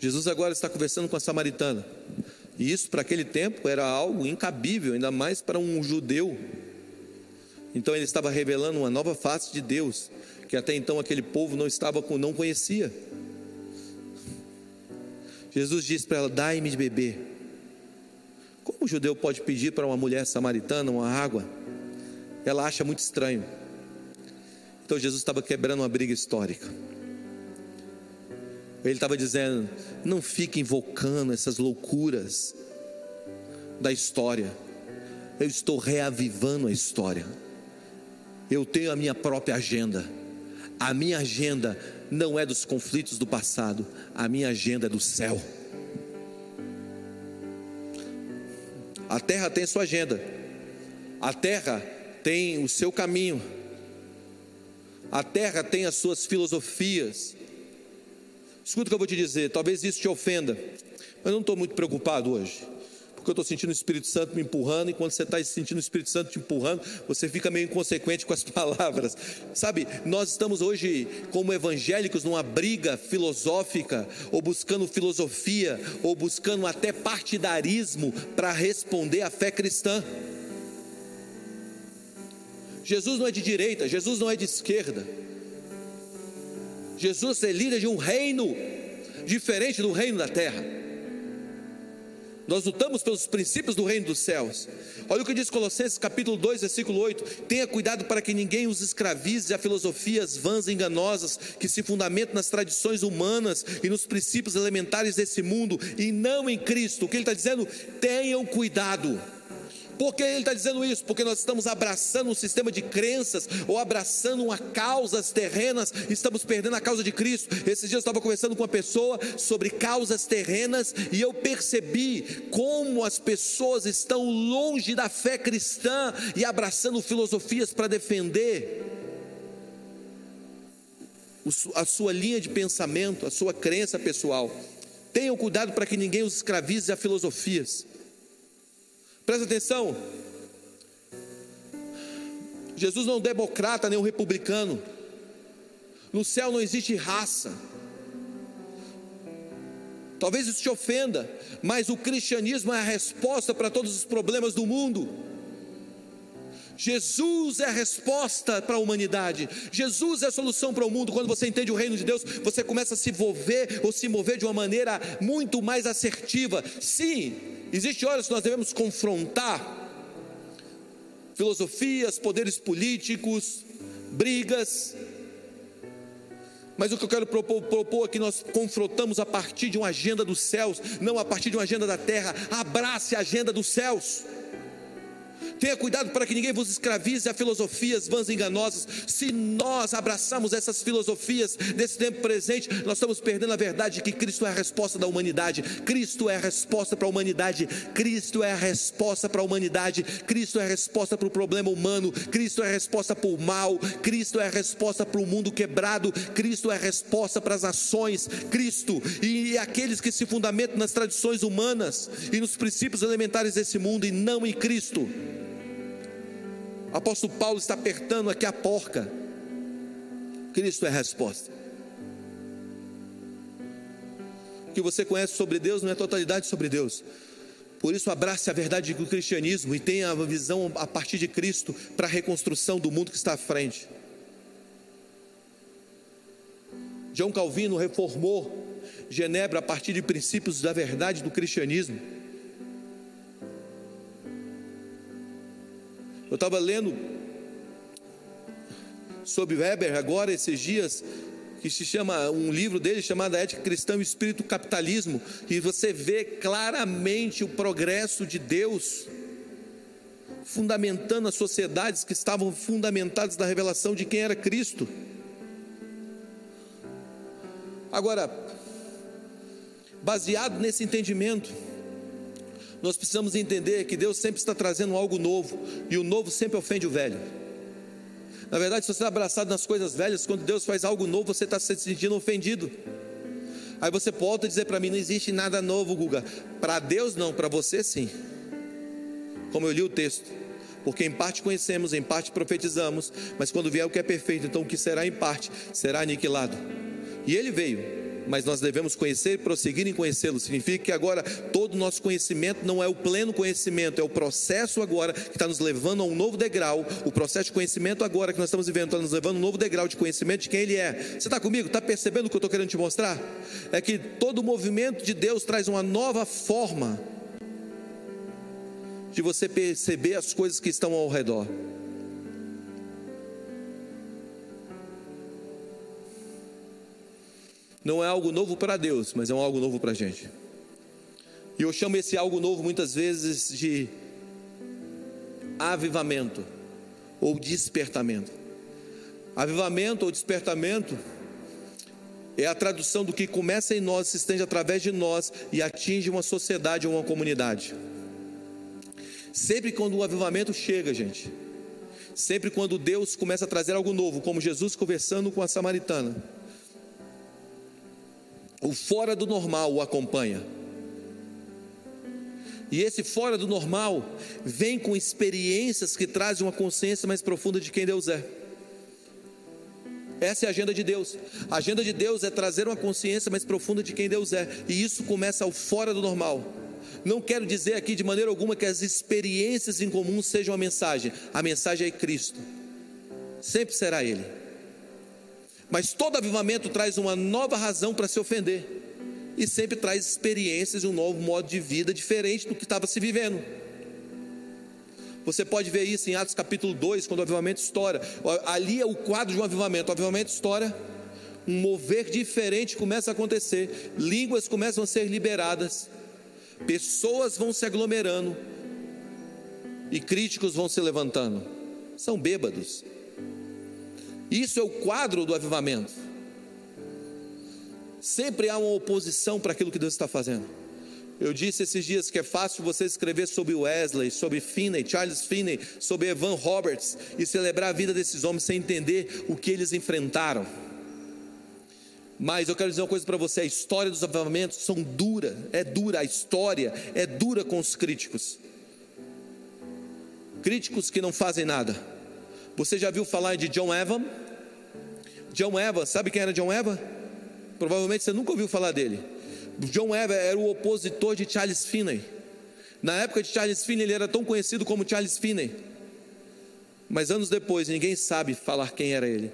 Jesus agora está conversando com a samaritana. E isso para aquele tempo era algo incabível, ainda mais para um judeu. Então ele estava revelando uma nova face de Deus, que até então aquele povo não estava com, não conhecia. Jesus disse para ela: "Dai-me de beber". Como o judeu pode pedir para uma mulher samaritana uma água? Ela acha muito estranho. Então Jesus estava quebrando uma briga histórica. Ele estava dizendo: não fique invocando essas loucuras da história. Eu estou reavivando a história. Eu tenho a minha própria agenda. A minha agenda não é dos conflitos do passado, a minha agenda é do céu. A terra tem sua agenda, a terra tem o seu caminho, a terra tem as suas filosofias, Escuta o que eu vou te dizer, talvez isso te ofenda, mas eu não estou muito preocupado hoje, porque eu estou sentindo o Espírito Santo me empurrando, e quando você está sentindo o Espírito Santo te empurrando, você fica meio inconsequente com as *laughs* palavras. Sabe, nós estamos hoje, como evangélicos, numa briga filosófica, ou buscando filosofia, ou buscando até partidarismo para responder à fé cristã. Jesus não é de direita, Jesus não é de esquerda. Jesus é líder de um reino diferente do reino da terra. Nós lutamos pelos princípios do reino dos céus. Olha o que diz Colossenses capítulo 2, versículo 8: Tenha cuidado para que ninguém os escravize a filosofias vãs e enganosas que se fundamentam nas tradições humanas e nos princípios elementares desse mundo e não em Cristo. O que ele está dizendo? Tenham cuidado. Por que ele está dizendo isso? Porque nós estamos abraçando um sistema de crenças ou abraçando uma causas terrenas, estamos perdendo a causa de Cristo. Esses dias eu estava conversando com uma pessoa sobre causas terrenas e eu percebi como as pessoas estão longe da fé cristã e abraçando filosofias para defender a sua linha de pensamento, a sua crença pessoal. Tenham cuidado para que ninguém os escravize a filosofias. Presta atenção. Jesus não é um democrata nem um republicano. No céu não existe raça. Talvez isso te ofenda, mas o cristianismo é a resposta para todos os problemas do mundo. Jesus é a resposta para a humanidade. Jesus é a solução para o mundo. Quando você entende o reino de Deus, você começa a se mover ou se mover de uma maneira muito mais assertiva. Sim, Existem horas que nós devemos confrontar filosofias, poderes políticos, brigas. Mas o que eu quero propor, propor aqui, nós confrontamos a partir de uma agenda dos céus, não a partir de uma agenda da terra. Abrace a agenda dos céus. Tenha cuidado para que ninguém vos escravize a filosofias vãs e enganosas. Se nós abraçamos essas filosofias desse tempo presente, nós estamos perdendo a verdade de que Cristo é a resposta da humanidade. Cristo é a resposta para a humanidade. Cristo é a resposta para a humanidade. Cristo é a resposta para o problema humano. Cristo é a resposta para o mal. Cristo é a resposta para o mundo quebrado. Cristo é a resposta para as ações. Cristo e aqueles que se fundamentam nas tradições humanas e nos princípios elementares desse mundo e não em Cristo. O apóstolo Paulo está apertando aqui a porca. Cristo é a resposta. O que você conhece sobre Deus não é totalidade sobre Deus. Por isso, abrace a verdade do cristianismo e tenha a visão a partir de Cristo para a reconstrução do mundo que está à frente. João Calvino reformou Genebra a partir de princípios da verdade do cristianismo. Eu estava lendo sobre Weber agora esses dias, que se chama um livro dele chamado Ética Cristã e o Espírito Capitalismo, e você vê claramente o progresso de Deus fundamentando as sociedades que estavam fundamentadas na revelação de quem era Cristo. Agora, baseado nesse entendimento, nós precisamos entender que Deus sempre está trazendo algo novo, e o novo sempre ofende o velho. Na verdade, se você está abraçado nas coisas velhas, quando Deus faz algo novo, você está se sentindo ofendido. Aí você pode dizer para mim: não existe nada novo, Guga. Para Deus, não, para você, sim. Como eu li o texto. Porque em parte conhecemos, em parte profetizamos, mas quando vier o que é perfeito, então o que será em parte será aniquilado. E ele veio mas nós devemos conhecer e prosseguir em conhecê-lo. Significa que agora todo o nosso conhecimento não é o pleno conhecimento, é o processo agora que está nos levando a um novo degrau. O processo de conhecimento agora que nós estamos vivendo está nos levando a um novo degrau de conhecimento de quem Ele é. Você está comigo? Está percebendo o que eu estou querendo te mostrar? É que todo o movimento de Deus traz uma nova forma de você perceber as coisas que estão ao redor. Não é algo novo para Deus, mas é um algo novo para a gente. E eu chamo esse algo novo muitas vezes de avivamento ou despertamento. Avivamento ou despertamento é a tradução do que começa em nós, se estende através de nós e atinge uma sociedade ou uma comunidade. Sempre quando o avivamento chega, gente, sempre quando Deus começa a trazer algo novo, como Jesus conversando com a samaritana o fora do normal o acompanha. E esse fora do normal vem com experiências que trazem uma consciência mais profunda de quem Deus é. Essa é a agenda de Deus. A agenda de Deus é trazer uma consciência mais profunda de quem Deus é. E isso começa ao fora do normal. Não quero dizer aqui de maneira alguma que as experiências em comum sejam a mensagem. A mensagem é Cristo. Sempre será Ele. Mas todo avivamento traz uma nova razão para se ofender. E sempre traz experiências e um novo modo de vida diferente do que estava se vivendo. Você pode ver isso em Atos capítulo 2, quando o avivamento estoura. Ali é o quadro de um avivamento. O avivamento estoura, um mover diferente começa a acontecer, línguas começam a ser liberadas, pessoas vão se aglomerando e críticos vão se levantando. São bêbados, isso é o quadro do avivamento. Sempre há uma oposição para aquilo que Deus está fazendo. Eu disse esses dias que é fácil você escrever sobre Wesley, sobre Finney, Charles Finney, sobre Evan Roberts e celebrar a vida desses homens sem entender o que eles enfrentaram. Mas eu quero dizer uma coisa para você: a história dos avivamentos são dura, é dura, a história é dura com os críticos. Críticos que não fazem nada. Você já viu falar de John Evan? John Evans, sabe quem era John Evans? Provavelmente você nunca ouviu falar dele. John Evans era o opositor de Charles Finney. Na época de Charles Finney, ele era tão conhecido como Charles Finney. Mas anos depois, ninguém sabe falar quem era ele.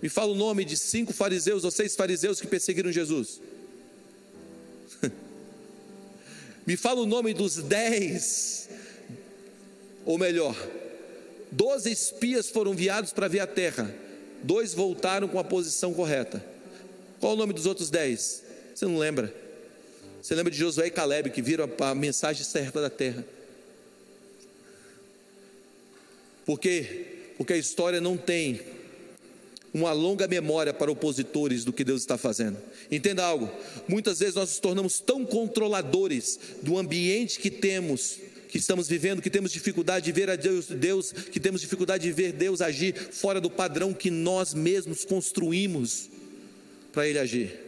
Me fala o nome de cinco fariseus ou seis fariseus que perseguiram Jesus. *laughs* Me fala o nome dos dez, ou melhor, doze espias foram enviados para ver a terra dois voltaram com a posição correta. Qual o nome dos outros dez? Você não lembra? Você lembra de Josué e Caleb que viram a mensagem certa da terra? Por quê? Porque a história não tem uma longa memória para opositores do que Deus está fazendo. Entenda algo: muitas vezes nós nos tornamos tão controladores do ambiente que temos que estamos vivendo, que temos dificuldade de ver a Deus, Deus, que temos dificuldade de ver Deus agir fora do padrão que nós mesmos construímos para Ele agir.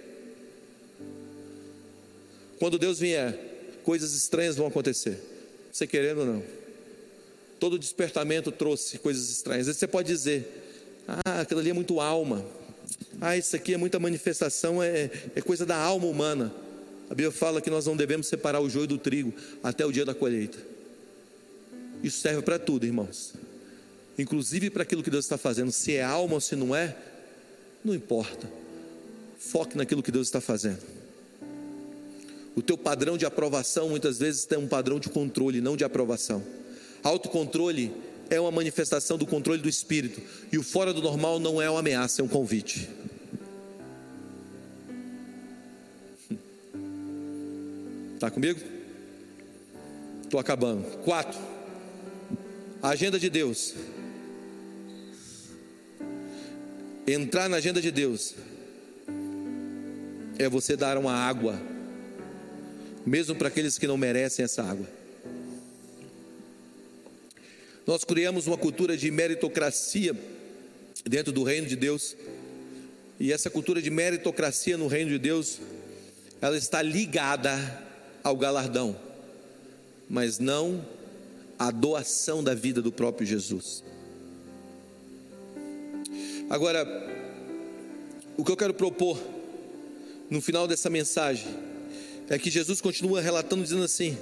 Quando Deus vier, coisas estranhas vão acontecer, você querendo ou não. Todo despertamento trouxe coisas estranhas. Você pode dizer: Ah, aquilo ali é muito alma. Ah, isso aqui é muita manifestação, é, é coisa da alma humana. A Bíblia fala que nós não devemos separar o joio do trigo até o dia da colheita. Isso serve para tudo, irmãos. Inclusive para aquilo que Deus está fazendo. Se é alma ou se não é, não importa. Foque naquilo que Deus está fazendo. O teu padrão de aprovação muitas vezes tem um padrão de controle, não de aprovação. Autocontrole é uma manifestação do controle do espírito. E o fora do normal não é uma ameaça, é um convite. Está comigo? Estou acabando. Quatro. A agenda de Deus. Entrar na agenda de Deus é você dar uma água, mesmo para aqueles que não merecem essa água. Nós criamos uma cultura de meritocracia dentro do reino de Deus, e essa cultura de meritocracia no reino de Deus, ela está ligada ao galardão, mas não a doação da vida do próprio Jesus. Agora, o que eu quero propor no final dessa mensagem é que Jesus continua relatando dizendo assim,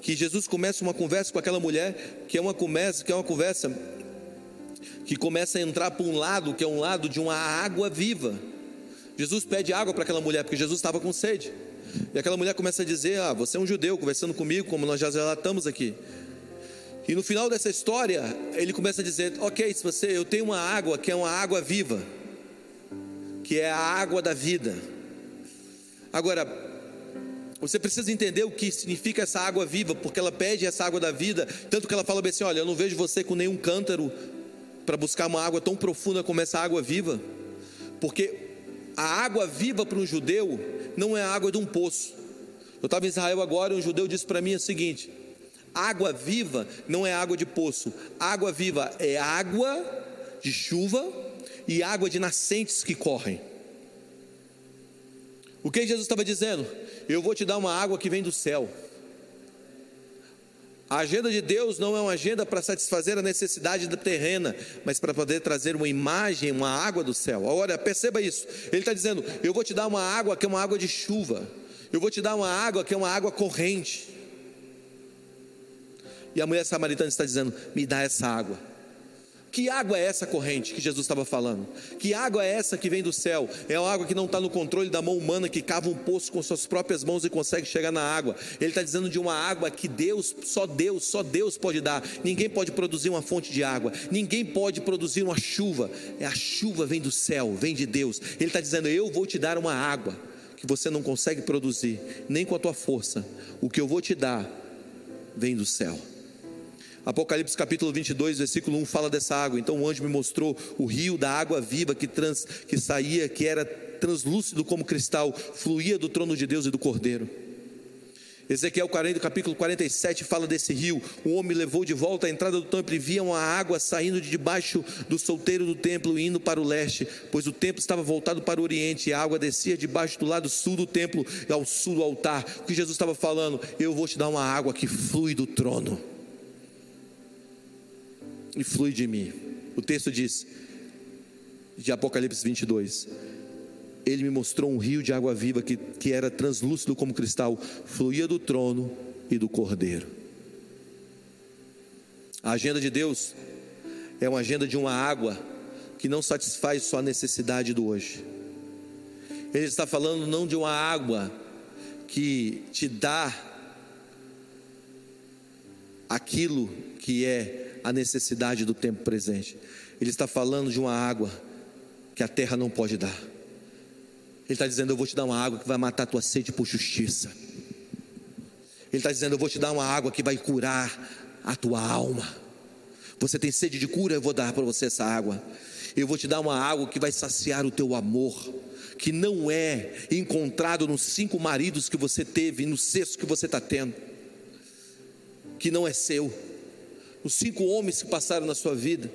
que Jesus começa uma conversa com aquela mulher, que é uma conversa, que é uma conversa que começa a entrar para um lado, que é um lado de uma água viva. Jesus pede água para aquela mulher, porque Jesus estava com sede. E aquela mulher começa a dizer: Ah, você é um judeu conversando comigo, como nós já relatamos aqui. E no final dessa história, ele começa a dizer: Ok, se você, eu tenho uma água que é uma água viva, que é a água da vida. Agora, você precisa entender o que significa essa água viva, porque ela pede essa água da vida, tanto que ela fala bem assim: Olha, eu não vejo você com nenhum cântaro para buscar uma água tão profunda como essa água viva, porque a água viva para um judeu não é a água de um poço. Eu estava em Israel agora e um judeu disse para mim o seguinte: água viva não é água de poço, água viva é água de chuva e água de nascentes que correm. O que Jesus estava dizendo? Eu vou te dar uma água que vem do céu. A agenda de Deus não é uma agenda para satisfazer a necessidade da terrena, mas para poder trazer uma imagem, uma água do céu. Olha, perceba isso. Ele está dizendo: Eu vou te dar uma água que é uma água de chuva. Eu vou te dar uma água que é uma água corrente. E a mulher samaritana está dizendo: Me dá essa água. Que água é essa corrente que Jesus estava falando? Que água é essa que vem do céu? É uma água que não está no controle da mão humana que cava um poço com suas próprias mãos e consegue chegar na água. Ele está dizendo de uma água que Deus, só Deus, só Deus pode dar. Ninguém pode produzir uma fonte de água. Ninguém pode produzir uma chuva. É a chuva vem do céu, vem de Deus. Ele está dizendo: Eu vou te dar uma água que você não consegue produzir, nem com a tua força. O que eu vou te dar vem do céu. Apocalipse capítulo 22, versículo 1 fala dessa água. Então o anjo me mostrou o rio da água viva que, trans, que saía, que era translúcido como cristal, fluía do trono de Deus e do Cordeiro. Ezequiel 40, capítulo 47 fala desse rio. O homem levou de volta à entrada do templo e via uma água saindo de debaixo do solteiro do templo e indo para o leste, pois o templo estava voltado para o oriente e a água descia debaixo do lado sul do templo ao sul do altar. O que Jesus estava falando? Eu vou te dar uma água que flui do trono e flui de mim. O texto diz, de Apocalipse 22, ele me mostrou um rio de água viva que, que era translúcido como cristal, fluía do trono e do cordeiro. A agenda de Deus é uma agenda de uma água que não satisfaz só a necessidade do hoje. Ele está falando não de uma água que te dá aquilo que é a necessidade do tempo presente. Ele está falando de uma água que a terra não pode dar. Ele está dizendo: Eu vou te dar uma água que vai matar a tua sede por justiça. Ele está dizendo: Eu vou te dar uma água que vai curar a tua alma. Você tem sede de cura, eu vou dar para você essa água. Eu vou te dar uma água que vai saciar o teu amor, que não é encontrado nos cinco maridos que você teve, no sexto que você está tendo, que não é seu os cinco homens que passaram na sua vida.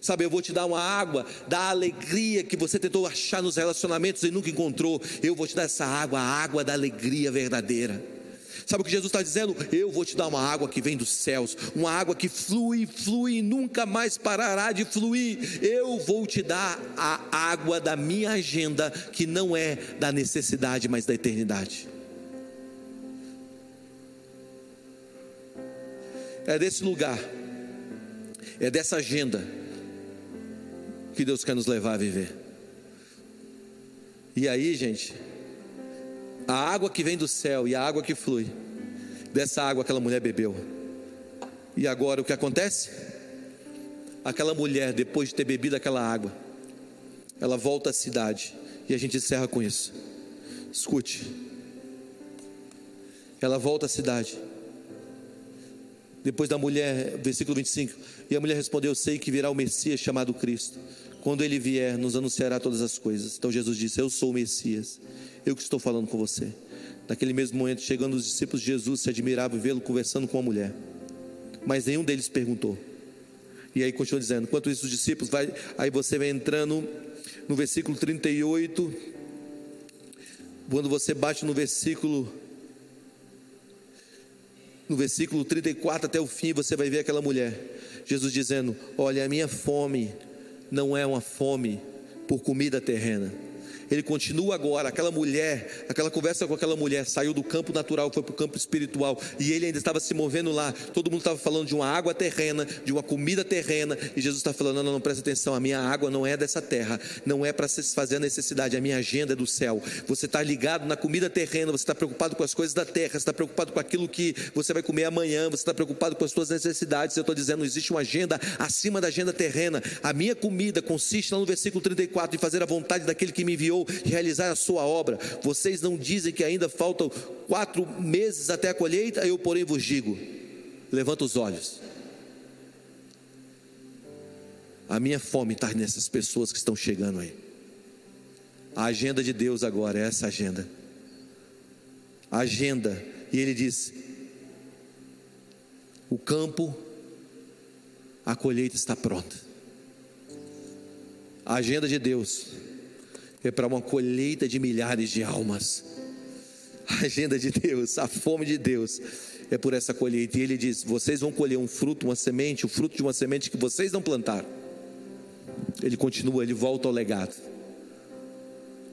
Sabe, eu vou te dar uma água da alegria que você tentou achar nos relacionamentos e nunca encontrou. Eu vou te dar essa água, a água da alegria verdadeira. Sabe o que Jesus está dizendo? Eu vou te dar uma água que vem dos céus, uma água que flui, flui e nunca mais parará de fluir. Eu vou te dar a água da minha agenda, que não é da necessidade, mas da eternidade. É desse lugar é dessa agenda que Deus quer nos levar a viver. E aí, gente, a água que vem do céu e a água que flui, dessa água aquela mulher bebeu. E agora o que acontece? Aquela mulher, depois de ter bebido aquela água, ela volta à cidade. E a gente encerra com isso. Escute. Ela volta à cidade. Depois da mulher, versículo 25: E a mulher respondeu: Sei que virá o Messias chamado Cristo. Quando ele vier, nos anunciará todas as coisas. Então Jesus disse: Eu sou o Messias, eu que estou falando com você. Naquele mesmo momento, chegando os discípulos de Jesus, se admiravam vê-lo conversando com a mulher. Mas nenhum deles perguntou. E aí continua dizendo: Enquanto isso, os discípulos, vai, aí você vai entrando no versículo 38. Quando você bate no versículo no versículo 34 até o fim, você vai ver aquela mulher. Jesus dizendo: Olha, a minha fome não é uma fome por comida terrena ele continua agora. Aquela mulher, aquela conversa com aquela mulher, saiu do campo natural, foi para o campo espiritual, e ele ainda estava se movendo lá. Todo mundo estava falando de uma água terrena, de uma comida terrena, e Jesus está falando: não, não, presta atenção, a minha água não é dessa terra, não é para satisfazer a necessidade, a minha agenda é do céu. Você está ligado na comida terrena, você está preocupado com as coisas da terra, você está preocupado com aquilo que você vai comer amanhã, você está preocupado com as suas necessidades. Eu estou dizendo, existe uma agenda acima da agenda terrena. A minha comida consiste, lá no versículo 34, em fazer a vontade daquele que me enviou realizar a sua obra. Vocês não dizem que ainda faltam quatro meses até a colheita? Eu, porém, vos digo: levanta os olhos. A minha fome está nessas pessoas que estão chegando aí. A agenda de Deus agora é essa agenda. Agenda, e ele diz: o campo, a colheita está pronta. A agenda de Deus é para uma colheita de milhares de almas. A agenda de Deus, a fome de Deus é por essa colheita. E ele diz: vocês vão colher um fruto, uma semente, o fruto de uma semente que vocês não plantaram. Ele continua, ele volta ao legado.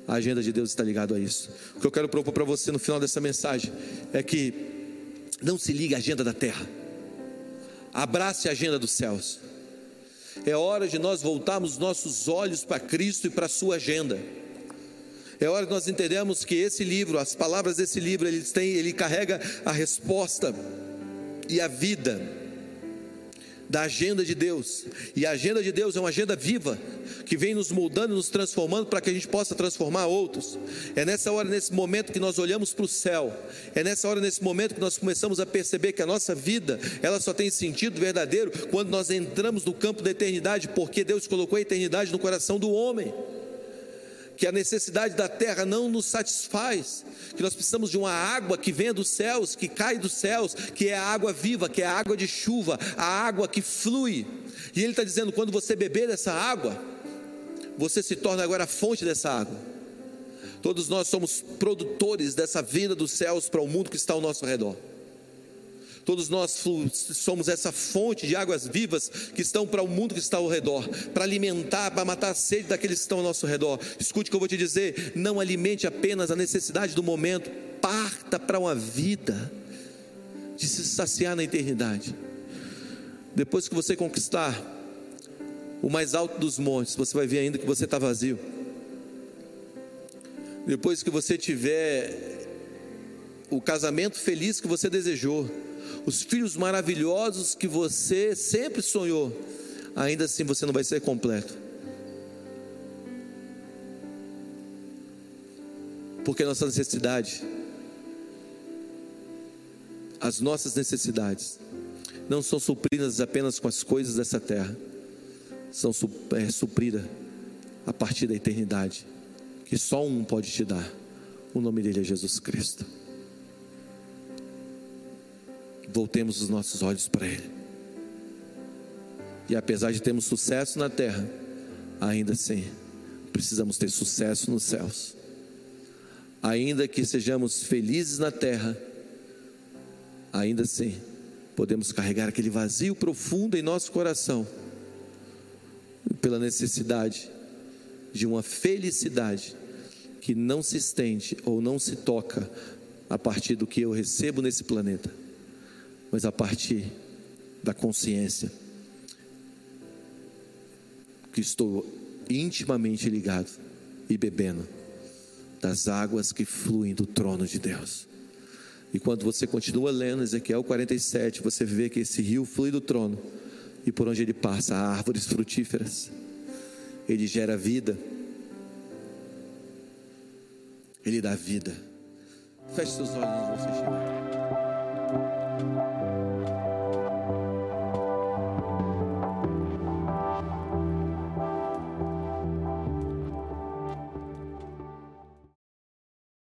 A agenda de Deus está ligada a isso. O que eu quero propor para você no final dessa mensagem é que não se ligue à agenda da terra. Abrace a agenda dos céus. É hora de nós voltarmos nossos olhos para Cristo e para a sua agenda. É hora de nós entendermos que esse livro, as palavras desse livro, ele tem, ele carrega a resposta e a vida da agenda de Deus. E a agenda de Deus é uma agenda viva, que vem nos moldando, nos transformando para que a gente possa transformar outros. É nessa hora, nesse momento que nós olhamos para o céu. É nessa hora, nesse momento que nós começamos a perceber que a nossa vida, ela só tem sentido verdadeiro quando nós entramos no campo da eternidade, porque Deus colocou a eternidade no coração do homem que a necessidade da terra não nos satisfaz, que nós precisamos de uma água que venha dos céus, que cai dos céus, que é a água viva, que é a água de chuva, a água que flui. E ele está dizendo: quando você beber dessa água, você se torna agora a fonte dessa água. Todos nós somos produtores dessa vida dos céus para o mundo que está ao nosso redor. Todos nós somos essa fonte de águas vivas que estão para o mundo que está ao redor, para alimentar, para matar a sede daqueles que estão ao nosso redor. Escute o que eu vou te dizer: não alimente apenas a necessidade do momento, parta para uma vida de se saciar na eternidade. Depois que você conquistar o mais alto dos montes, você vai ver ainda que você está vazio. Depois que você tiver o casamento feliz que você desejou, os filhos maravilhosos que você sempre sonhou, ainda assim você não vai ser completo. Porque nossa necessidade, as nossas necessidades, não são supridas apenas com as coisas dessa terra, são é, supridas a partir da eternidade, que só um pode te dar. O nome dele é Jesus Cristo voltemos os nossos olhos para Ele. E apesar de termos sucesso na terra, ainda assim, precisamos ter sucesso nos céus. Ainda que sejamos felizes na terra, ainda assim, podemos carregar aquele vazio profundo em nosso coração, pela necessidade de uma felicidade que não se estende ou não se toca a partir do que eu recebo nesse planeta mas a partir da consciência que estou intimamente ligado e bebendo das águas que fluem do trono de Deus. E quando você continua lendo Ezequiel 47, você vê que esse rio flui do trono e por onde ele passa há árvores frutíferas. Ele gera vida. Ele dá vida. Feche seus olhos, você chegar.